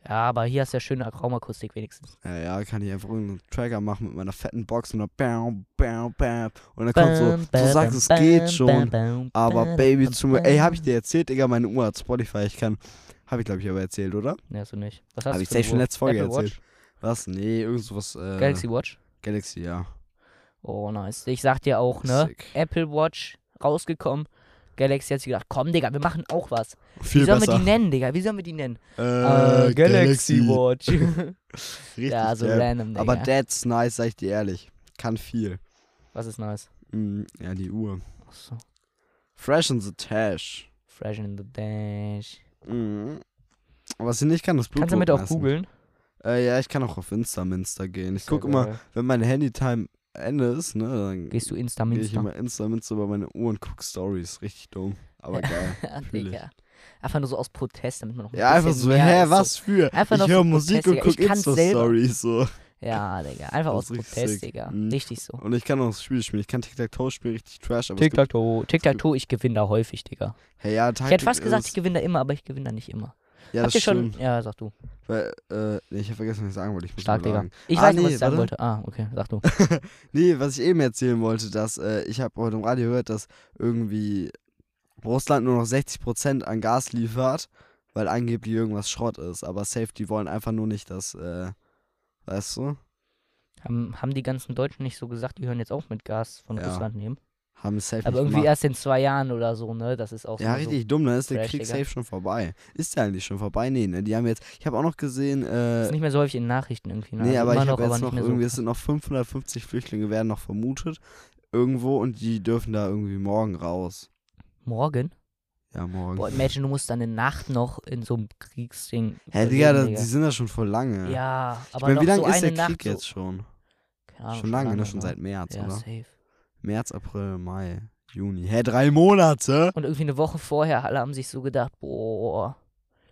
Ja, aber hier hast du ja schöne Raumakustik wenigstens. Ja, ja, kann ich einfach irgendeinen Tracker machen mit meiner fetten Box und dann bam, bam, bam. Und dann kommt so, du sagst, es geht schon. Aber Baby zu mir. Ey, hab ich dir erzählt, Digga, meine Uhr hat Spotify. Ich kann. Hab ich, glaube ich, aber erzählt, oder? Nee, hast du nicht. Was hast Hab du ich für eine schon Uhr? letzte Folge Apple erzählt. Was? Nee, irgend sowas. Äh, Galaxy Watch? Galaxy, ja. Oh, nice. Ich sag dir auch, ne? Sick. Apple Watch rausgekommen. Galaxy hat sich gedacht, komm, Digga, wir machen auch was. Viel Wie sollen besser. wir die nennen, Digga? Wie sollen wir die nennen? Äh, Äh, Galaxy Watch. [laughs] [laughs] Richtig ja, so geil. random, Digga. Aber that's nice, sag ich dir ehrlich. Kann viel. Was ist nice? Mm, ja, die Uhr. Achso. Fresh in the Tash. Fresh in the Dash. Mhm. Was ich nicht kann, ist Blutdruck Kannst du damit auch googeln? Äh, ja, ich kann auch auf Insta-Minster gehen. Ich Ist ja guck immer, wenn meine Handytime Ende ist, ne, dann Gehst du gehe ich Insta-Minster? immer Insta-Minster über meine Uhr und guck Stories. Richtig dumm. Aber [laughs] geil. Ich. Digga. Einfach nur so aus Protest, damit man noch ein ja, einfach so, mehr hä, was für? Einfach ich so höre Musik Protest, und Digga. guck Ich kann's selber. Insta-Stories so. So. Ja, Digga. Einfach aus Protest, sick. Digga. Mhm. Richtig so. Und ich kann auch das Spiel spielen. Ich kann Tic-Tac-Toe spielen, richtig trash. Tic-Tac-Toe. Tic-Tac-Toe, ich gewinne da häufig, Digga. hey, ja, Ich hätte fast gesagt, ich gewinne da immer, aber ich gewinne da nicht immer. Ja, Habt das schon. Ja, sag du. Weil, äh, ich habe vergessen, was ich sagen wollte. Ich Stark, Digga. Ich Ah, weiß nicht, was ich sagen warte. wollte. Ah, okay, sag du. [laughs] Nee, was ich eben erzählen wollte, dass äh, ich habe heute im Radio gehört, dass irgendwie Russland nur noch 60% an Gas liefert, weil angeblich irgendwas Schrott ist. Aber safe, die wollen einfach nur nicht, dass, äh, weißt du, Haben, haben die ganzen Deutschen nicht so gesagt, die hören jetzt auf mit Gas von Ja. Russland nehmen? Haben es safe Aber irgendwie gemacht. erst in zwei Jahren oder so, ne? Das ist auch Ja, so. richtig dumm, dann ist der Krieg safe schon vorbei. Ist der eigentlich schon vorbei? Nee, ne? Die haben jetzt, ich habe auch noch gesehen, äh, Ist nicht mehr so häufig in Nachrichten irgendwie, ne? nee, Also aber immer ich habe aber jetzt nicht noch irgendwie, so. es sind noch 550 Flüchtlinge werden noch vermutet irgendwo und die dürfen da irgendwie morgen raus. Morgen? Ja, morgen. Boah, imagine, du musst dann eine Nacht noch in so einem Kriegsding. Hä, Digga, die sind da schon voll lange. Ja, Ich aber meine, noch wie lange so ist der Nacht Krieg so, jetzt schon? Keine Ahnung, schon lange, ne? Schon ne? seit März, Ja, oder? safe. März, April, Mai, Juni. Hä, drei Monate? Und irgendwie eine Woche vorher, alle haben sich so gedacht, boah,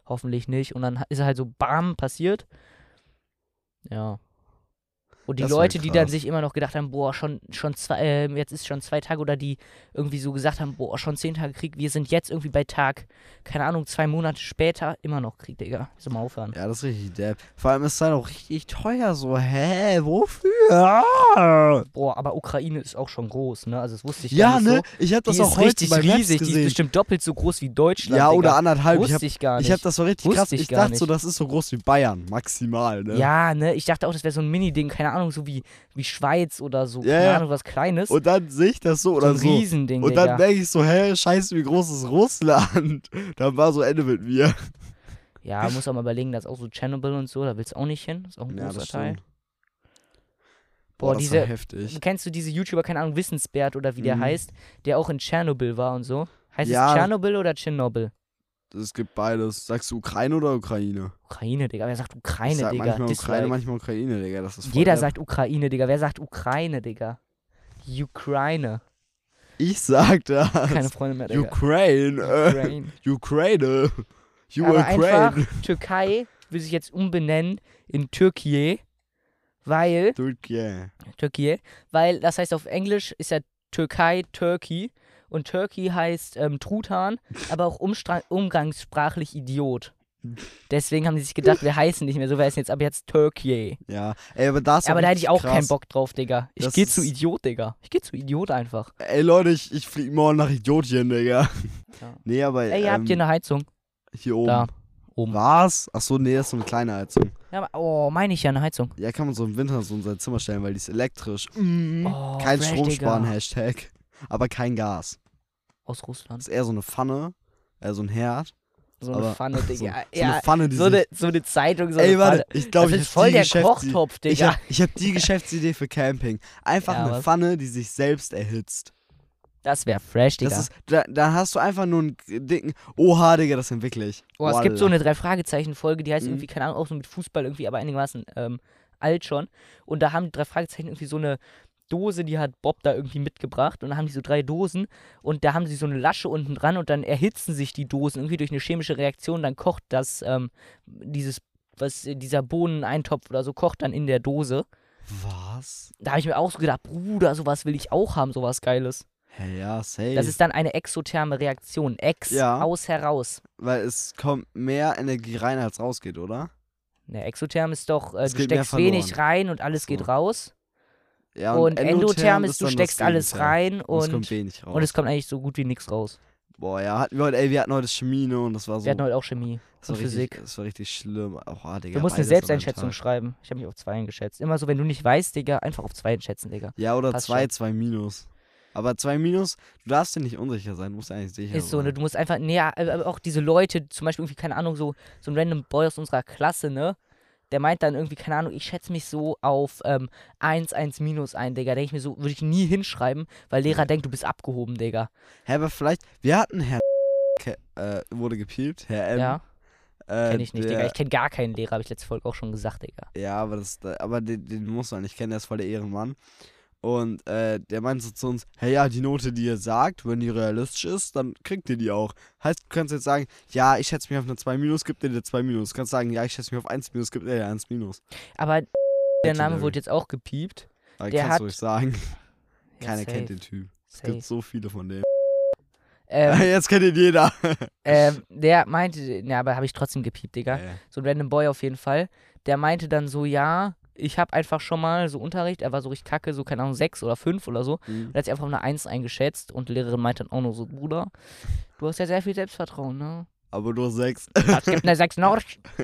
hoffentlich nicht. Und dann ist halt so bam passiert. Ja. Und die Das Leute, die dann sich immer noch gedacht haben, boah, schon, schon zwei, äh, jetzt ist schon zwei Tage oder die irgendwie so gesagt haben, boah, schon zehn Tage Krieg, wir sind jetzt irgendwie bei Tag, keine Ahnung, zwei Monate später, immer noch Krieg, Digga. Soll mal aufhören. Ja, das ist richtig depp. Vor allem ist es dann auch richtig teuer so. Hä, wofür? Ah! Boah, aber Ukraine ist auch schon groß, ne? Also das wusste ich gar Ja, nicht ne? so. Ich hab das die auch ist heute richtig riesig, die ist gesehen. bestimmt doppelt so groß wie Deutschland, ja, Digga. oder anderthalb. Ich Wusste hab, ich gar nicht. ich hab das war richtig Wusste krass. ich Ich, dachte so, nicht. das ist so groß wie Bayern, maximal, ne? Ja, ne, ich dachte auch, das wäre so ein Mini-Ding, keine Ahnung, so wie, wie Schweiz oder so, Ja, keine ja. Ahnung, was Kleines. Und dann sehe ich das so so oder ein so. Riesending, Und dann denke ich so, hä, scheiße, wie groß ist Russland? [laughs] Dann war so Ende mit mir. ja, muss auch mal überlegen, das ist auch so Chernobyl und so, da willst du auch nicht hin, ist auch ein Ja, großer das Teil. Boah, das diese, heftig. kennst du diese YouTuber, keine Ahnung, Wissensbert oder wie der Mhm. heißt, der auch in Tschernobyl war und so? Heißt Ja. es Tschernobyl oder Tschernobyl? Es gibt beides. Sagst du Ukraine oder Ukraine? Ukraine, Digga, wer sagt ich Ukraine, sag Digga? manchmal Dislike. Ukraine, manchmal Ukraine, Digga. Das ist Jeder sagt Ukraine, Digga, wer sagt Ukraine, Digga? Ukraine. Ich sag das. Keine Freunde mehr, Digga. Ukraine. Ukraine. [laughs] Ukraine. Ukraine. einfach, Türkei will sich jetzt umbenennen in Türkei, weil, Türkei. Türkei, weil das heißt auf Englisch ist ja Türkei, Turkey und Turkey heißt ähm, Truthahn, aber auch umgangssprachlich Idiot. Deswegen haben die sich gedacht, wir heißen nicht mehr so, wir heißen jetzt aber jetzt Türkei. Ja. Ey, aber das ist Aber da hätte ich auch krass. keinen Bock drauf, Digga. Ich Das geh zu Idiot, Digga. Ich geh zu Idiot einfach. Ey, Leute, ich, ich flieg morgen nach Idiotien, Digga. Ja. Nee, aber. Ey, ihr ähm, habt hier eine Heizung. hier oben. Da. Oben. Was? Achso, nee, das ist so eine kleine Heizung. Ja, aber, oh, meine ich ja, eine Heizung. Ja, kann man so im Winter so in sein Zimmer stellen, weil die ist elektrisch. Oh, Kein fresh, Strom sparen, Digga. Hashtag. Aber kein Gas. Aus Russland. Das ist eher so eine Pfanne, äh, so ein Herd. So eine aber Pfanne, [laughs] so, Digga. so ja, eine Pfanne, die so, eine, so eine Zeitung, so Ey, eine warte, ich glaube, das ich ist hab voll der Kochtopf, Ich Digga. habe ich hab die [laughs] Geschäftsidee für Camping. Einfach Ja, eine was? Pfanne, die sich selbst erhitzt. Das wäre fresh, Digga. Das ist, da, da hast du einfach nur einen dicken. Oha, Digga, das sind wirklich. Oh, es gibt so eine Drei-Fragezeichen-Folge, die heißt Mhm. irgendwie, keine Ahnung, auch so mit Fußball irgendwie, aber einigermaßen ähm, alt schon. Und da haben die drei Fragezeichen irgendwie so eine Dose, die hat Bob da irgendwie mitgebracht. Und da haben die so drei Dosen und da haben sie so eine Lasche unten dran und dann erhitzen sich die Dosen irgendwie durch eine chemische Reaktion. Dann kocht das, ähm, dieses, was, dieser Bohneneintopf oder so, kocht dann in der Dose. Was? Da habe ich mir auch so gedacht, Bruder, sowas will ich auch haben, sowas Geiles. Hä, ja, safe. Das ist dann eine exotherme Reaktion. Ex, Ja. aus, heraus. Weil es kommt mehr Energie rein, als rausgeht, oder? Ne, exotherm ist doch, äh, du steckst wenig rein und alles So. geht raus. Ja, und endotherm ist, du dann das steckst alles rein Und es kommt und, wenig raus. und es kommt eigentlich so gut wie nichts raus. Boah, ja, hatten wir heute, ey, wir hatten heute Chemie, ne, und das war so. Wir hatten heute auch Chemie das war und richtig, Physik. Das war richtig schlimm. Oh, Digga, Du musst eine Selbsteinschätzung schreiben. Ich habe mich auf zwei eingeschätzt. Immer so, wenn du nicht weißt, Digga, einfach auf zwei einschätzen, Digga. Ja, oder Passt zwei, schon. zwei Minus. Aber zwei Minus, du darfst dir nicht unsicher sein, du musst eigentlich sicher Ist so, sein. ne? Du musst einfach, ne, ja, auch diese Leute, zum Beispiel irgendwie, keine Ahnung, so, so ein random Boy aus unserer Klasse, ne? Der meint dann irgendwie, keine Ahnung, ich schätze mich so auf ähm, 1, 1 minus ein, Digga. Denke ich mir so, würde ich nie hinschreiben, weil Lehrer Ja. denkt, du bist abgehoben, Digga. Hä, aber vielleicht, wir hatten Herr äh, wurde gepiept, Herr M. ja, äh, kenn ich nicht, der, Digga. Ich kenne gar keinen Lehrer, habe ich letzte Folge auch schon gesagt, Digga. Ja, aber das, aber den, den musst du eigentlich kennen, der ist voll der Ehrenmann. Und äh, der meinte so zu uns, hey ja, die Note, die ihr sagt, wenn die realistisch ist, dann kriegt ihr die auch. Heißt, du kannst jetzt sagen, ja, ich schätze mich auf eine 2 minus, gibt dir eine 2 minus. Du kannst sagen, ja, ich schätze mich auf 1 minus, gibt dir eine 1 minus. Aber der Name wurde jetzt auch gepiept. Aber Der kannst hat- du euch sagen, [laughs] Ja, keiner safe, kennt den Typ. Es safe. gibt so viele von denen. Ähm, [laughs] jetzt kennt ihn jeder. [laughs] ähm, der meinte, ja, aber habe ich trotzdem gepiept, Digga. Äh, So ein random Boy auf jeden Fall. Der meinte dann so, ja, ich habe einfach schon mal so Unterricht, er war so richtig kacke, so keine Ahnung, sechs oder fünf oder so. hm. Und er hat sich einfach eine Eins eingeschätzt und die Lehrerin meinte dann auch nur so, Bruder, du hast ja sehr viel Selbstvertrauen, ne? Aber nur 6. Es gibt eine Sechs noch.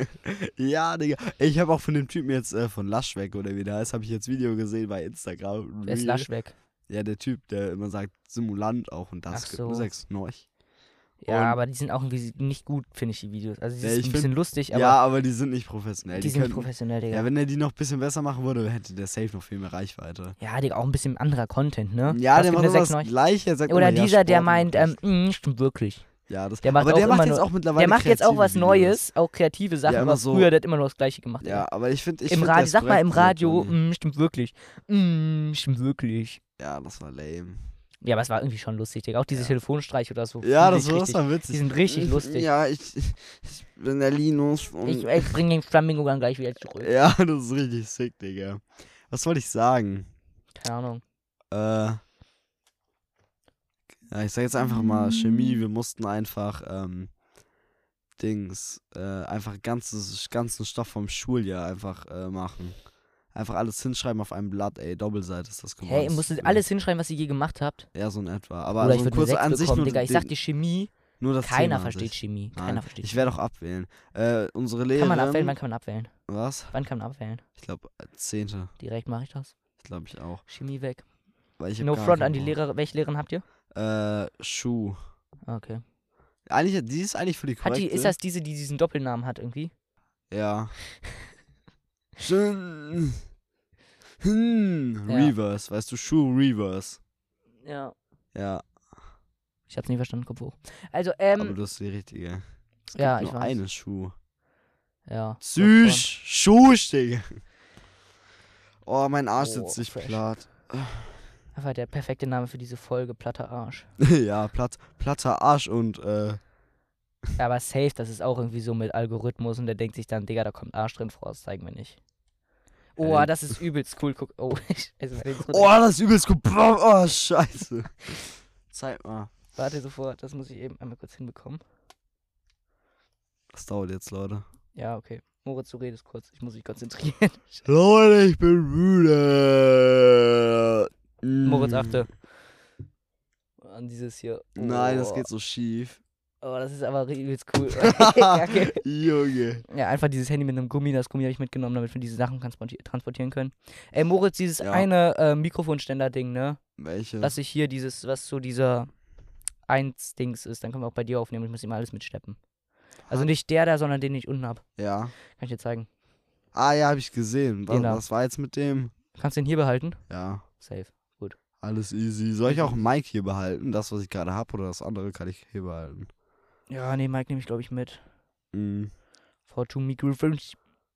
[laughs] ja, Digga. Ich habe auch von dem Typen jetzt äh, von Laschweg oder wie der heißt, habe ich jetzt Video gesehen bei Instagram. Wer ist Reel. Lasch weg? Ja, der Typ, der immer sagt Simulant auch und das Ach gibt so. eine 6. Neuch. Ja, Und- aber die sind auch irgendwie nicht gut, finde ich, die Videos. Also die Ja, sind ein bisschen lustig, aber ja, aber die sind nicht professionell. die, sind nicht könnten- professionell, Digga. Ja, wenn er die noch ein bisschen besser machen würde, hätte der safe noch viel mehr Reichweite. Ja, Digga, auch ein bisschen anderer Content, ne? Ja, Was der macht das? Gleiche. Sagt Oder immer, ja, dieser, der meint, ähm, macht mm, stimmt wirklich. ja, das, der macht aber der macht jetzt nur- auch mittlerweile Der macht jetzt auch was Videos. Neues, auch kreative Sachen, immer aber so- früher, der hat immer nur das Gleiche gemacht. Ja, aber ich finde, ich Im find, Radio, sag mal im Radio, funny. mm, stimmt wirklich. Mm, stimmt wirklich. Ja, das war lame. Ja, aber es war irgendwie schon lustig, Digga. Auch diese Ja. Telefonstreiche oder so. Ja, das war, richtig, war witzig. Die sind richtig lustig. Ja, ich, ich bin der Linus. Und Ich, ich bring den Flamingo dann gleich wieder zurück. ja, [laughs] das ist richtig sick, Digga. Was wollte ich sagen? Keine Ahnung. Äh. Ja, ich sag jetzt einfach mal Chemie. Wir mussten einfach, ähm, Dings, äh, einfach ganzes, ganzen Stoff vom Schuljahr einfach äh, machen. Einfach alles hinschreiben auf einem Blatt, ey, Doppelseite ist das geworden. Hey, ihr musstet alles hinschreiben, was ihr je gemacht habt. Ja, so in etwa. Aber Oder ich so würde eine kurz 6 an sich bekommen, nur, Digga. Ich sag dir Chemie, nur das keiner Thema versteht. Chemie. Nein, Keiner versteht Ich werde auch abwählen. Äh, unsere Lehrerin. Kann man abwählen? Wann kann man abwählen? Was? Wann kann man abwählen? Ich glaube, Zehnte. Direkt mache ich das. Ich glaube ich auch. Chemie weg. Weil ich No front an die. Lehrer. Welche Lehrerin habt ihr? Äh, Schuh. Okay. Eigentlich, die ist eigentlich für die Hat korrekte. die, ist das diese, die diesen Doppelnamen hat irgendwie? Ja. [laughs] Schön. Hm. Ja. Reverse, weißt du, Schuh Reverse. Ja. Ja, Ich hab's nie verstanden, Kopf hoch. Also, aber ähm, du hast die richtige. Es ja, gibt ich nur weiß. eine Schuh. ja. Süß, Schuh, Digga. Oh, mein Arsch Oh, sitzt sich platt. Einfach der perfekte Name für diese Folge, platter Arsch. [laughs] ja, platt, platter Arsch und, äh, Ja, aber safe, das ist auch irgendwie so mit Algorithmus und der denkt sich dann, Digga, da kommt Arsch drin vor, das zeigen wir nicht. Oh, Ey. das ist übelst cool. Guck, oh, [laughs] ich also, wenn ich's Oh, das ist übelst gut. Oh, scheiße. Zeig mal. Warte sofort, das muss ich eben einmal kurz hinbekommen. Das dauert jetzt, Leute. Ja, okay. Moritz, du redest kurz. Ich muss mich konzentrieren. [laughs] Leute, ich bin müde. Mm. Moritz, achte. An dieses hier. Nein, das Oh. geht so schief. Oh, das ist aber übelst cool. [laughs] [laughs] okay. Junge. ja, einfach dieses Handy mit einem Gummi. Das Gummi habe ich mitgenommen, damit wir diese Sachen transporti transportieren können. Ey, Moritz, dieses Ja. eine äh, Mikrofonständer-Ding, ne? Welche? Dass ich hier dieses, was so dieser 1-Dings ist, dann können wir auch bei dir aufnehmen. Ich muss ihm alles mitschleppen. Also nicht der da, sondern den ich unten hab. ja. Kann ich dir zeigen. Ah ja, habe ich gesehen. Was, Den da. was war jetzt mit dem? Kannst den hier behalten? Ja, Safe. alles easy. Soll ich auch ein Mic hier behalten? Das, was ich gerade habe, oder das andere kann ich hier behalten? Ja, nee, Mike nehme ich, glaube ich, mit. Mhm. V2 Mikrofon.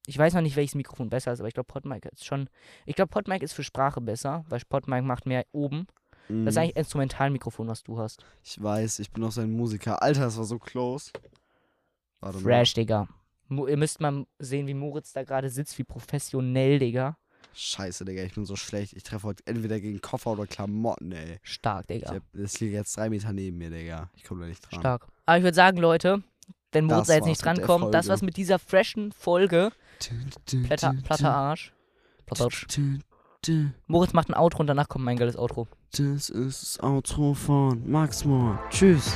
Ich weiß noch nicht, welches Mikrofon besser ist, aber ich glaube, PodMic ist schon. Ich glaube, PodMic ist für Sprache besser, weil PodMic macht mehr oben. Das ist Mhm. eigentlich Instrumentalmikrofon, was du hast. Ich weiß, ich bin auch so ein Musiker. Alter, das war so close. Warte Fresh, Digga. Mo ihr müsst mal sehen, wie Moritz da gerade sitzt, wie professionell, Digga. Scheiße, Digga, ich bin so schlecht. Ich treffe heute entweder gegen Koffer oder Klamotten, ey. Stark, Digga. hab, das liegt jetzt drei Meter neben mir, Digga. Ich komme da nicht dran. Stark. Aber ich würde sagen, Leute, wenn Moritz jetzt nicht drankommt, das war's mit dieser freshen Folge. Platter, Arsch. Platter Arsch. Moritz macht ein Outro und danach kommt mein geiles Outro. Das ist das Outro von Max Moore. Tschüss.